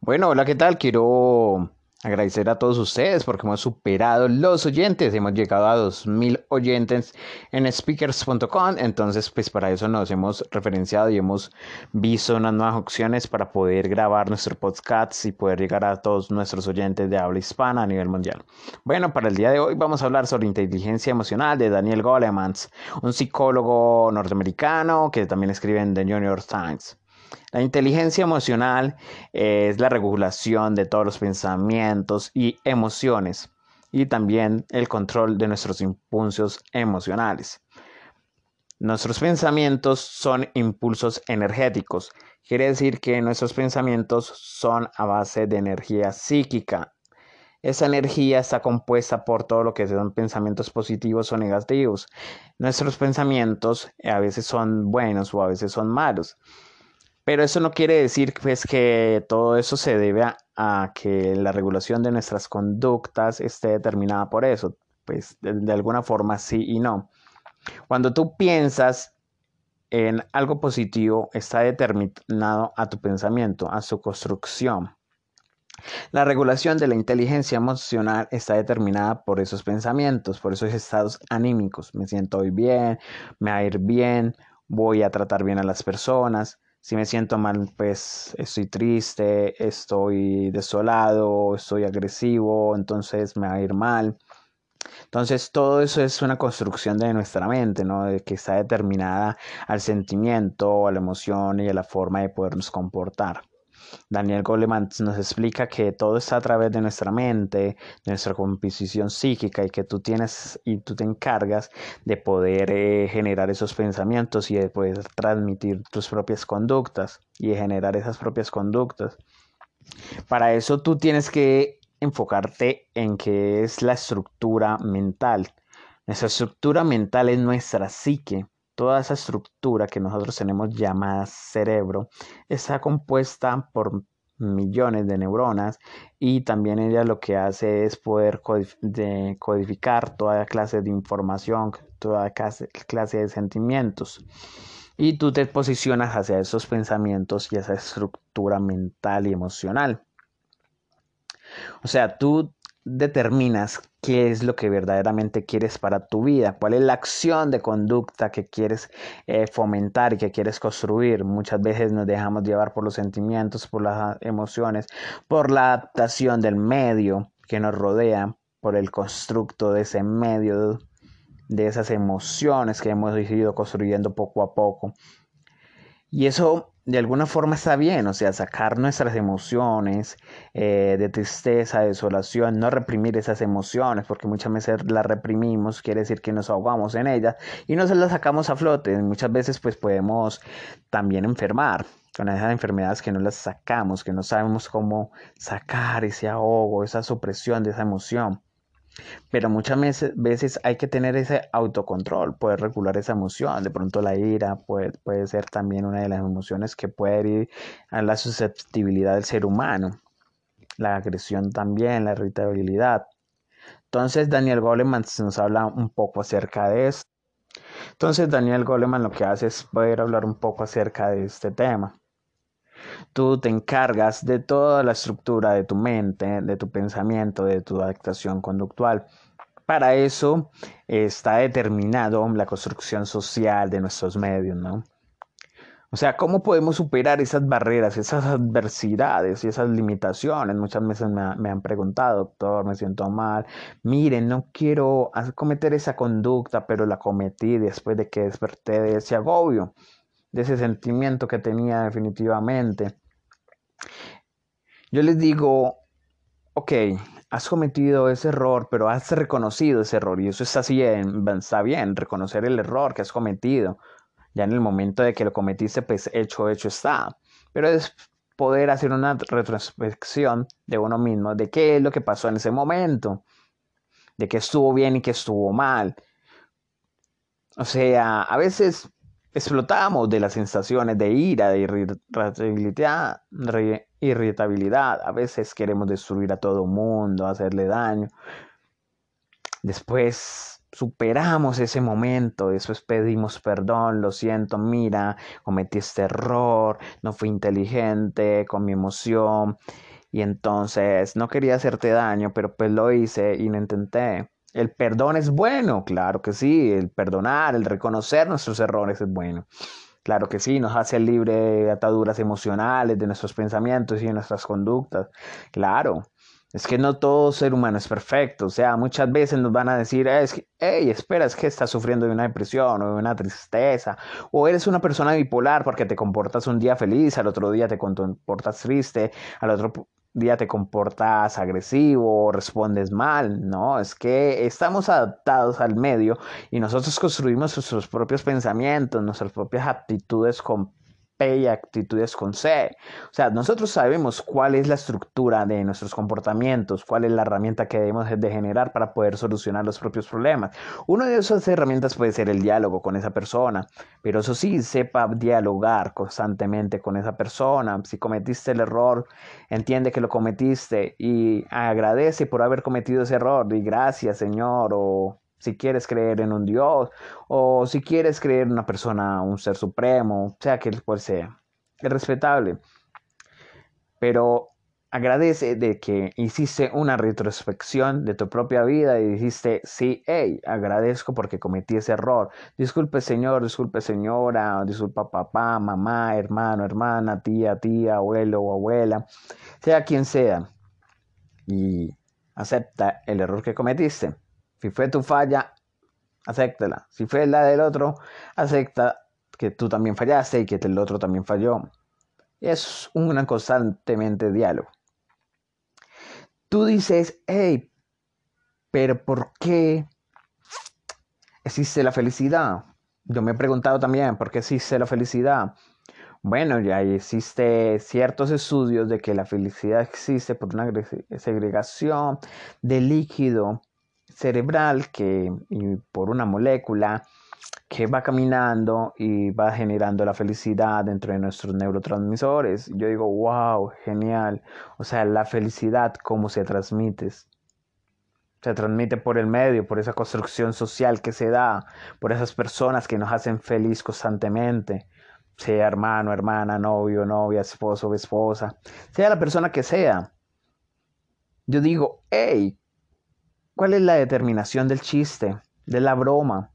Bueno, hola, ¿qué tal? Quiero agradecer a todos ustedes porque hemos superado los oyentes, hemos llegado a 2000 oyentes en speakers.com, entonces pues para eso nos hemos referenciado y hemos visto unas nuevas opciones para poder grabar nuestro podcast y poder llegar a todos nuestros oyentes de habla hispana a nivel mundial. Bueno, para el día de hoy vamos a hablar sobre inteligencia emocional de Daniel Golemans, un psicólogo norteamericano que también escribe en The New York Times. La inteligencia emocional es la regulación de todos los pensamientos y emociones y también el control de nuestros impulsos emocionales. Nuestros pensamientos son impulsos energéticos. Quiere decir que nuestros pensamientos son a base de energía psíquica. Esa energía está compuesta por todo lo que son pensamientos positivos o negativos. Nuestros pensamientos a veces son buenos o a veces son malos. Pero eso no quiere decir pues, que todo eso se debe a, que la regulación de nuestras conductas esté determinada por eso. Pues de, alguna forma sí y no. Cuando tú piensas en algo positivo, está determinado a tu pensamiento, a su construcción. La regulación de la inteligencia emocional está determinada por esos pensamientos, por esos estados anímicos. Me siento hoy bien, me va a ir bien, voy a tratar bien a las personas. Si me siento mal, pues estoy triste, estoy desolado, estoy agresivo, entonces me va a ir mal. Entonces todo eso es una construcción de nuestra mente, ¿no? De que está determinada al sentimiento, a la emoción y a la forma de podernos comportar. Daniel Goleman nos explica que todo está a través de nuestra mente, de nuestra composición psíquica y que tú tienes y tú te encargas de poder eh, generar esos pensamientos y de poder transmitir tus propias conductas y de generar esas propias conductas. Para eso tú tienes que enfocarte en qué es la estructura mental. Nuestra estructura mental es nuestra psique Toda esa estructura que nosotros tenemos llamada cerebro está compuesta por millones de neuronas y también ella lo que hace es poder codificar toda clase de información, toda clase de sentimientos. Y tú te posicionas hacia esos pensamientos y esa estructura mental y emocional. O sea, tú determinas qué es lo que verdaderamente quieres para tu vida, cuál es la acción de conducta que quieres eh, fomentar y que quieres construir. Muchas veces nos dejamos llevar por los sentimientos, por las emociones, por la adaptación del medio que nos rodea, por el constructo de ese medio, de esas emociones que hemos ido construyendo poco a poco. Y eso de alguna forma está bien, o sea, sacar nuestras emociones eh, de tristeza, desolación, no reprimir esas emociones, porque muchas veces las reprimimos, quiere decir que nos ahogamos en ellas y no se las sacamos a flote. Muchas veces pues podemos también enfermar con esas enfermedades que no las sacamos, que no sabemos cómo sacar ese ahogo, esa supresión de esa emoción. Pero muchas veces hay que tener ese autocontrol, poder regular esa emoción. De pronto la ira puede, puede ser también una de las emociones que puede ir a la susceptibilidad del ser humano. La agresión también, la irritabilidad. Entonces Daniel Goleman nos habla un poco acerca de esto. Entonces Daniel Goleman lo que hace es poder hablar un poco acerca de este tema. Tú te encargas de toda la estructura de tu mente, de tu pensamiento, de tu adaptación conductual. Para eso está determinado la construcción social de nuestros medios, ¿no? O sea, ¿cómo podemos superar esas barreras, esas adversidades y esas limitaciones? Muchas veces me, me, han preguntado, doctor, me siento mal. Miren, no quiero cometer esa conducta, pero la cometí después de que desperté de ese agobio ese sentimiento que tenía definitivamente. Yo les digo, ok, has cometido ese error, pero has reconocido ese error y eso está bien, está bien, reconocer el error que has cometido. Ya en el momento de que lo cometiste, pues hecho, hecho está. Pero es poder hacer una retrospección de uno mismo, de qué es lo que pasó en ese momento, de qué estuvo bien y qué estuvo mal. O sea, a veces explotamos de las sensaciones de ira, de irritabilidad, irritabilidad. A veces queremos destruir a todo mundo, hacerle daño. Después superamos ese momento, después pedimos perdón, lo siento, mira, cometí este error, no fui inteligente con mi emoción. Y entonces no quería hacerte daño, pero pues lo hice y lo intenté. El perdón es bueno, claro que sí. El perdonar, el reconocer nuestros errores es bueno. Claro que sí, nos hace libre de ataduras emocionales, de nuestros pensamientos y de nuestras conductas. Claro, es que no todo ser humano es perfecto. O sea, muchas veces nos van a decir, es que, hey, espera, es que estás sufriendo de una depresión o de una tristeza. O eres una persona bipolar porque te comportas un día feliz, al otro día te comportas triste, al otro día te comportas agresivo, respondes mal, ¿no? Es que estamos adaptados al medio y nosotros construimos nuestros propios pensamientos, nuestras propias actitudes con y actitudes con C. O sea, nosotros sabemos cuál es la estructura de nuestros comportamientos, cuál es la herramienta que debemos de generar para poder solucionar los propios problemas. Una de esas herramientas puede ser el diálogo con esa persona, pero eso sí, sepa dialogar constantemente con esa persona. Si cometiste el error, entiende que lo cometiste y agradece por haber cometido ese error y gracias, Señor, o si quieres creer en un Dios o si quieres creer en una persona, un ser supremo, sea que cual sea. Es respetable. Pero agradece de que hiciste una retrospección de tu propia vida y dijiste, sí, hey, agradezco porque cometí ese error. Disculpe señor, disculpe señora, disculpa papá, mamá, hermano, hermana, tía, tía, abuelo o abuela, sea quien sea. Y acepta el error que cometiste. Si fue tu falla, acéptala. Si fue la del otro, acepta que tú también fallaste y que el otro también falló. Es un constantemente diálogo. Tú dices, hey, pero ¿por qué existe la felicidad? Yo me he preguntado también, ¿por qué existe la felicidad? Bueno, ya existe ciertos estudios de que la felicidad existe por una segregación de líquido cerebral que y por una molécula que va caminando y va generando la felicidad dentro de nuestros neurotransmisores. Yo digo, wow, genial. O sea, la felicidad, ¿cómo se transmite? Se transmite por el medio, por esa construcción social que se da, por esas personas que nos hacen feliz constantemente, sea hermano, hermana, novio, novia, esposo, esposa, sea la persona que sea. Yo digo, hey, ¿Cuál es la determinación del chiste, de la broma?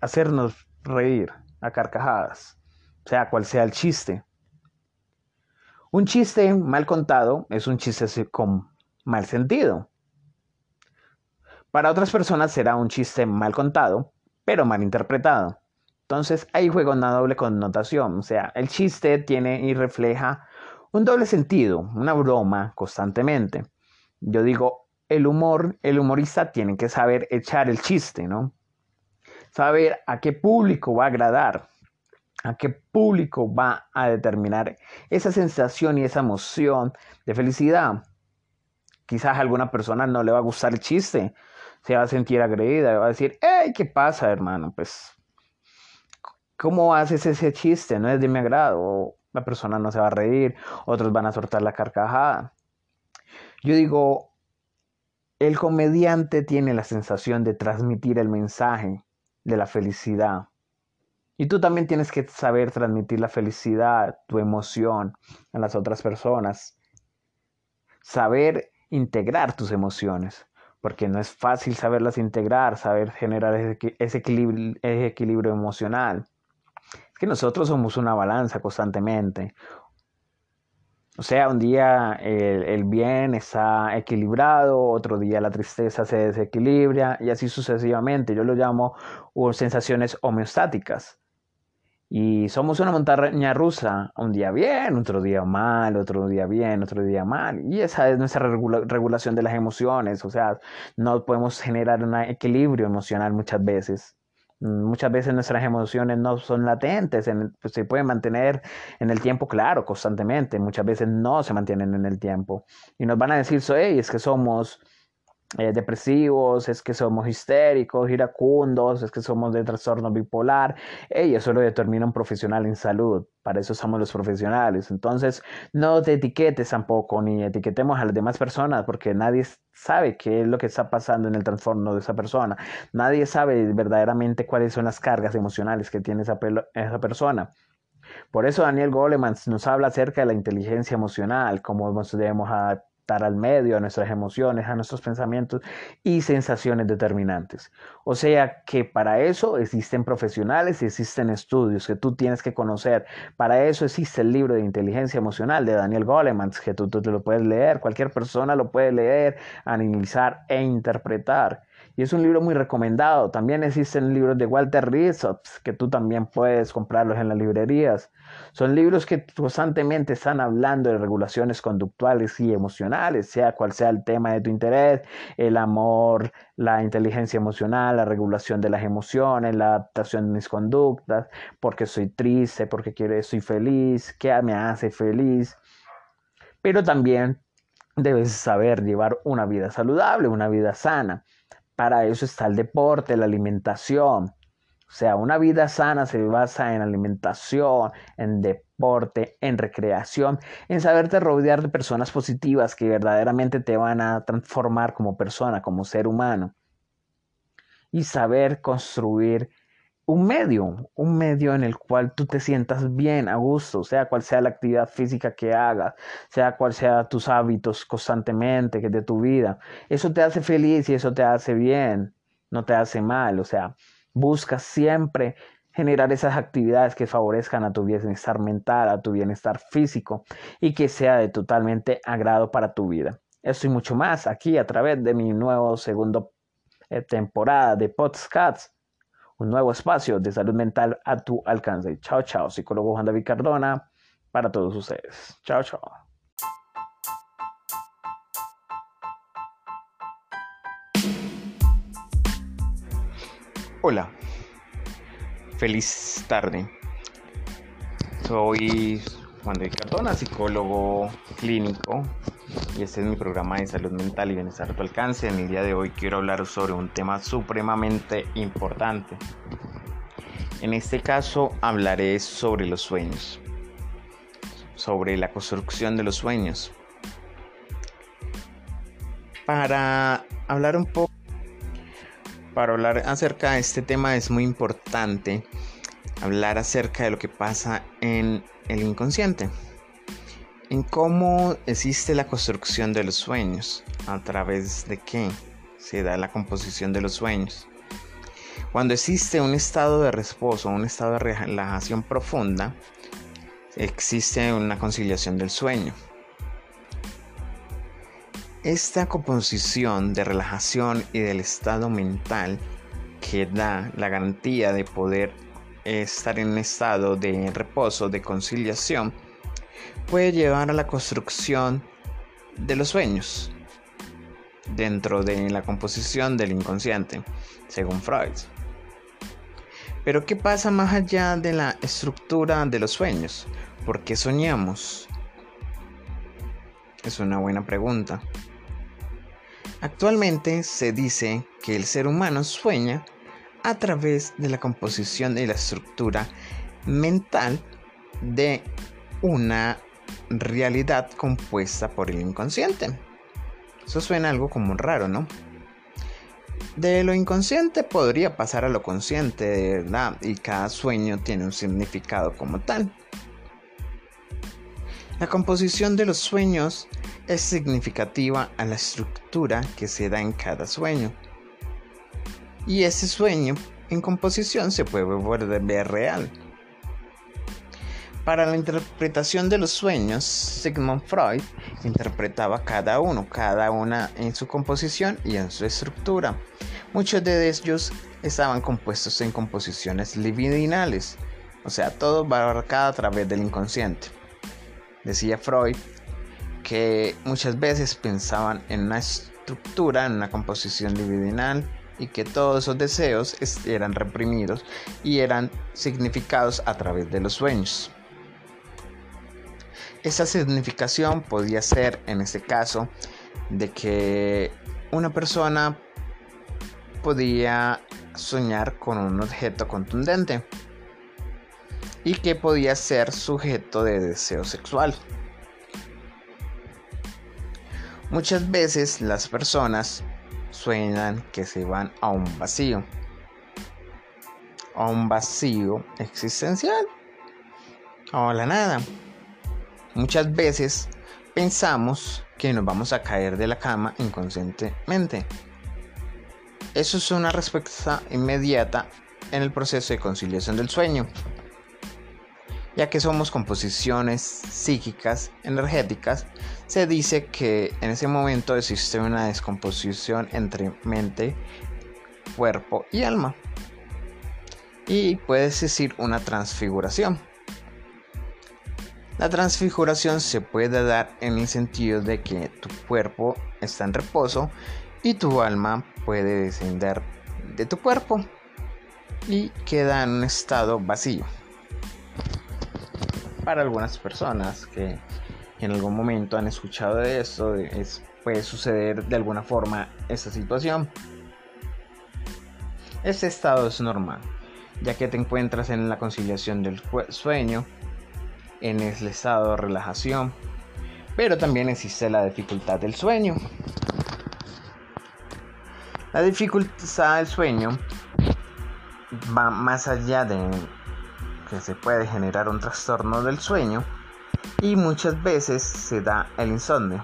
Hacernos reír a carcajadas, sea cual sea el chiste. Un chiste mal contado es un chiste con mal sentido. Para otras personas será un chiste mal contado, pero mal interpretado. Entonces ahí juega una doble connotación, o sea, el chiste tiene y refleja un doble sentido, una broma constantemente. Yo digo, el humor, el humorista tiene que saber echar el chiste, ¿no? Saber a qué público va a agradar, a qué público va a determinar esa sensación y esa emoción de felicidad. Quizás a alguna persona no le va a gustar el chiste, se va a sentir agredida, va a decir, ¡Ey, qué pasa, hermano! Pues, ¿cómo haces ese chiste? No es de mi agrado. la persona no se va a reír, otros van a soltar la carcajada. Yo digo, el comediante tiene la sensación de transmitir el mensaje de la felicidad. Y tú también tienes que saber transmitir la felicidad, tu emoción a las otras personas. Saber integrar tus emociones, porque no es fácil saberlas integrar, saber generar ese, equilibrio, emocional. Es que nosotros somos una balanza constantemente. O sea, un día el, bien está equilibrado, otro día la tristeza se desequilibra y así sucesivamente. Yo lo llamo sensaciones homeostáticas. Y somos una montaña rusa, un día bien, otro día mal, otro día bien, otro día mal. Y esa es nuestra regulación de las emociones. O sea, no podemos generar un equilibrio emocional muchas veces. Muchas veces nuestras emociones no son latentes, pues, se pueden mantener en el tiempo, claro, constantemente. Muchas veces no se mantienen en el tiempo. Y nos van a decir, hey, es que somos eh, depresivos, es que somos histéricos, iracundos, es que somos de trastorno bipolar. Y eso lo determina un profesional en salud. Para eso somos los profesionales. Entonces, no te etiquetes tampoco, ni etiquetemos a las demás personas, porque nadie sabe qué es lo que está pasando en el trastorno de esa persona. Nadie sabe verdaderamente cuáles son las cargas emocionales que tiene esa, esa persona. Por eso Daniel Goleman nos habla acerca de la inteligencia emocional, cómo debemos adaptar al medio, a nuestras emociones, a nuestros pensamientos y sensaciones determinantes. O sea que para eso existen profesionales y existen estudios que tú tienes que conocer. Para eso existe el libro de inteligencia emocional de Daniel Goleman, que tú, tú lo puedes leer, cualquier persona lo puede leer, analizar e interpretar. Y es un libro muy recomendado. También existen libros de Walter Rizzo, que tú también puedes comprarlos en las librerías. Son libros que constantemente están hablando de regulaciones conductuales y emocionales, sea cual sea el tema de tu interés, el amor, la inteligencia emocional, la regulación de las emociones, la adaptación de mis conductas, porque soy triste, porque quiero, soy feliz, qué me hace feliz. Pero también debes saber llevar una vida saludable, una vida sana. Para eso está el deporte, la alimentación. O sea, una vida sana se basa en alimentación, en deporte, en recreación, en saberte rodear de personas positivas que verdaderamente te van a transformar como persona, como ser humano. Y saber construir un medio, un medio en el cual tú te sientas bien, a gusto, sea cual sea la actividad física que hagas, sea cual sea tus hábitos constantemente que de tu vida. Eso te hace feliz y eso te hace bien, no te hace mal, o sea, busca siempre generar esas actividades que favorezcan a tu bienestar mental, a tu bienestar físico y que sea de totalmente agrado para tu vida. Eso y mucho más aquí a través de mi nuevo segundo eh, temporada de Podcasts un nuevo espacio de salud mental a tu alcance. Chao, chao, psicólogo Juan David Cardona, para todos ustedes. Chao, chao. Hola, feliz tarde. Soy Juan David Cardona, psicólogo clínico y este es mi programa de salud mental y bienestar a tu alcance. En el día de hoy quiero hablar sobre un tema supremamente importante. En este caso hablaré sobre los sueños, sobre la construcción de los sueños. Para hablar un poco, para hablar acerca de este tema es muy importante hablar acerca de lo que pasa en el inconsciente en cómo existe la construcción de los sueños, a través de qué se da la composición de los sueños. Cuando existe un estado de reposo, un estado de relajación profunda, existe una conciliación del sueño. Esta composición de relajación y del estado mental que da la garantía de poder estar en un estado de reposo, de conciliación, puede llevar a la construcción de los sueños dentro de la composición del inconsciente, según Freud. Pero ¿qué pasa más allá de la estructura de los sueños? ¿Por qué soñamos? Es una buena pregunta. Actualmente se dice que el ser humano sueña a través de la composición y la estructura mental de una realidad compuesta por el inconsciente. Eso suena algo como raro, ¿no? De lo inconsciente podría pasar a lo consciente, de verdad, y cada sueño tiene un significado como tal. La composición de los sueños es significativa a la estructura que se da en cada sueño. Y ese sueño en composición se puede volver real. Para la interpretación de los sueños, Sigmund Freud interpretaba cada uno, cada una en su composición y en su estructura. Muchos de ellos estaban compuestos en composiciones libidinales, o sea, todo va abarcado a través del inconsciente. Decía Freud que muchas veces pensaban en una estructura, en una composición libidinal, y que todos esos deseos eran reprimidos y eran significados a través de los sueños. Esa significación podía ser, en este caso, de que una persona podía soñar con un objeto contundente y que podía ser sujeto de deseo sexual. Muchas veces las personas sueñan que se van a un vacío, a un vacío existencial o la nada. Muchas veces pensamos que nos vamos a caer de la cama inconscientemente. Eso es una respuesta inmediata en el proceso de conciliación del sueño, ya que somos composiciones psíquicas energéticas, se dice que en ese momento existe una descomposición entre mente, cuerpo y alma. Y puede existir una transfiguración. La transfiguración se puede dar en el sentido de que tu cuerpo está en reposo y tu alma puede descender de tu cuerpo y queda en un estado vacío. Para algunas personas que en algún momento han escuchado de esto, puede suceder de alguna forma esta situación. Este estado es normal, ya que te encuentras en la conciliación del sueño, en el estado de relajación, pero también existe la dificultad del sueño. La dificultad del sueño va más allá de que se puede generar un trastorno del sueño y muchas veces se da el insomnio.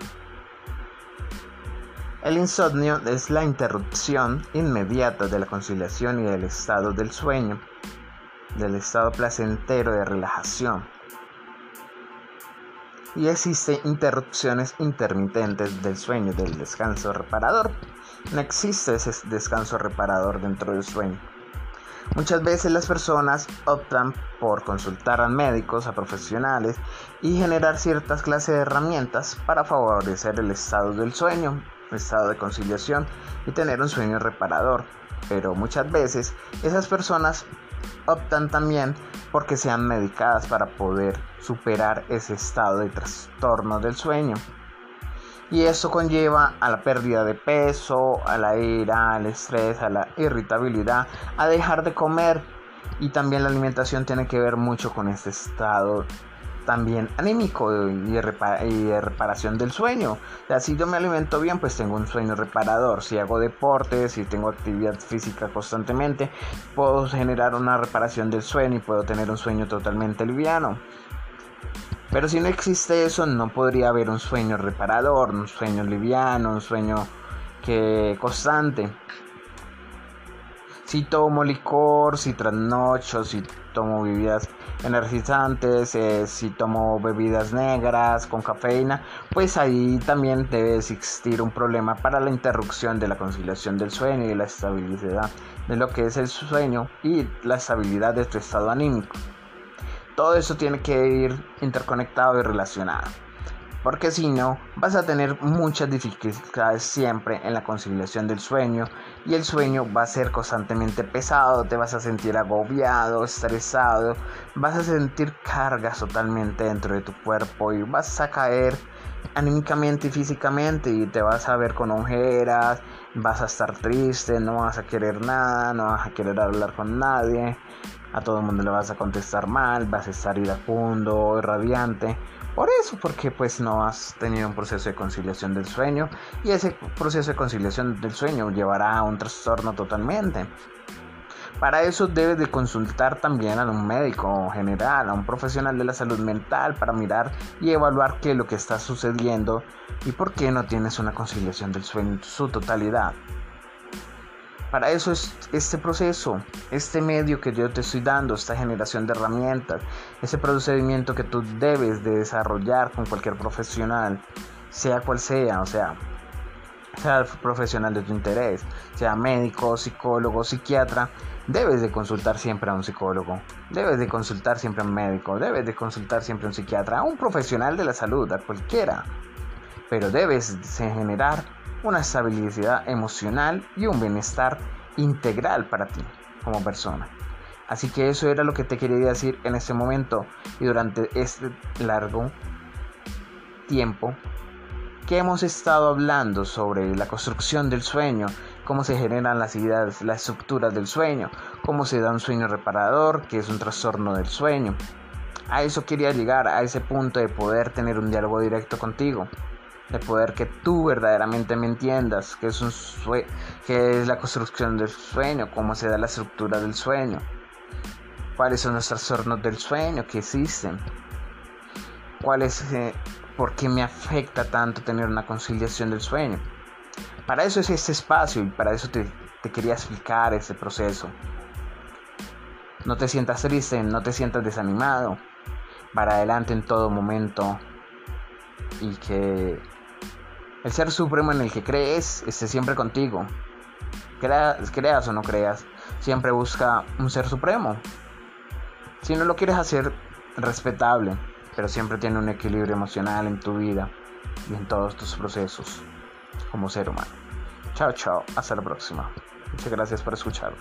El insomnio es la interrupción inmediata de la conciliación y del estado del sueño, del estado placentero de relajación. Y existen interrupciones intermitentes del sueño, del descanso reparador. No existe ese descanso reparador dentro del sueño. Muchas veces las personas optan por consultar a médicos, a profesionales y generar ciertas clases de herramientas para favorecer el estado del sueño, el estado de conciliación y tener un sueño reparador. Pero muchas veces esas personas optan también porque sean medicadas para poder superar ese estado de trastorno del sueño. Y eso conlleva a la pérdida de peso, a la ira, al estrés, a la irritabilidad, a dejar de comer. Y también la alimentación tiene que ver mucho con este estado también anímico y de, reparación del sueño. O sea, si yo me alimento bien, pues tengo un sueño reparador. Si hago deporte, si tengo actividad física constantemente, puedo generar una reparación del sueño y puedo tener un sueño totalmente liviano. Pero si no existe eso, no podría haber un sueño reparador, un sueño liviano, un sueño que constante. Si tomo licor, si trasnocho, si tomo bebidas energizantes, eh, si tomo bebidas negras con cafeína, pues ahí también debe existir un problema para la interrupción de la conciliación del sueño y la estabilidad de lo que es el sueño y la estabilidad de tu estado anímico. Todo eso tiene que ir interconectado y relacionado. Porque si no, vas a tener muchas dificultades siempre en la conciliación del sueño y el sueño va a ser constantemente pesado, te vas a sentir agobiado, estresado, vas a sentir cargas totalmente dentro de tu cuerpo y vas a caer anímicamente y físicamente y te vas a ver con ojeras, vas a estar triste, no vas a querer nada, no vas a querer hablar con nadie, a todo el mundo le vas a contestar mal, vas a estar iracundo, radiante. Por eso, porque pues no has tenido un proceso de conciliación del sueño y ese proceso de conciliación del sueño llevará a un trastorno totalmente. Para eso debes de consultar también a un médico general, a un profesional de la salud mental para mirar y evaluar qué es lo que está sucediendo y por qué no tienes una conciliación del sueño en su totalidad. Para eso es este proceso, este medio que yo te estoy dando, esta generación de herramientas, ese procedimiento que tú debes de desarrollar con cualquier profesional, sea cual sea, o sea, sea el profesional de tu interés, sea médico, psicólogo, psiquiatra, debes de consultar siempre a un psicólogo, debes de consultar siempre a un médico, debes de consultar siempre a un psiquiatra, a un profesional de la salud, a cualquiera. Pero debes de generar una estabilidad emocional y un bienestar integral para ti como persona. Así que eso era lo que te quería decir en este momento y durante este largo tiempo que hemos estado hablando sobre la construcción del sueño, cómo se generan las ideas, las estructuras del sueño, cómo se da un sueño reparador, que es un trastorno del sueño. A eso quería llegar, a ese punto de poder tener un diálogo directo contigo de poder que tú verdaderamente me entiendas que es, un que es la construcción del sueño, cómo se da la estructura del sueño. cuáles son los trastornos del sueño que existen, cuál es, eh, por qué me afecta tanto tener una conciliación del sueño. Para eso es este espacio y para eso te, te quería explicar ese proceso. No te sientas triste, no te sientas desanimado. Para adelante en todo momento. Y que el ser supremo en el que crees esté siempre contigo. Creas, creas o no creas, siempre busca un ser supremo. Si no lo quieres hacer, respetable, pero siempre tiene un equilibrio emocional en tu vida y en todos tus procesos como ser humano. Chao, chao, hasta la próxima. Muchas gracias por escucharme.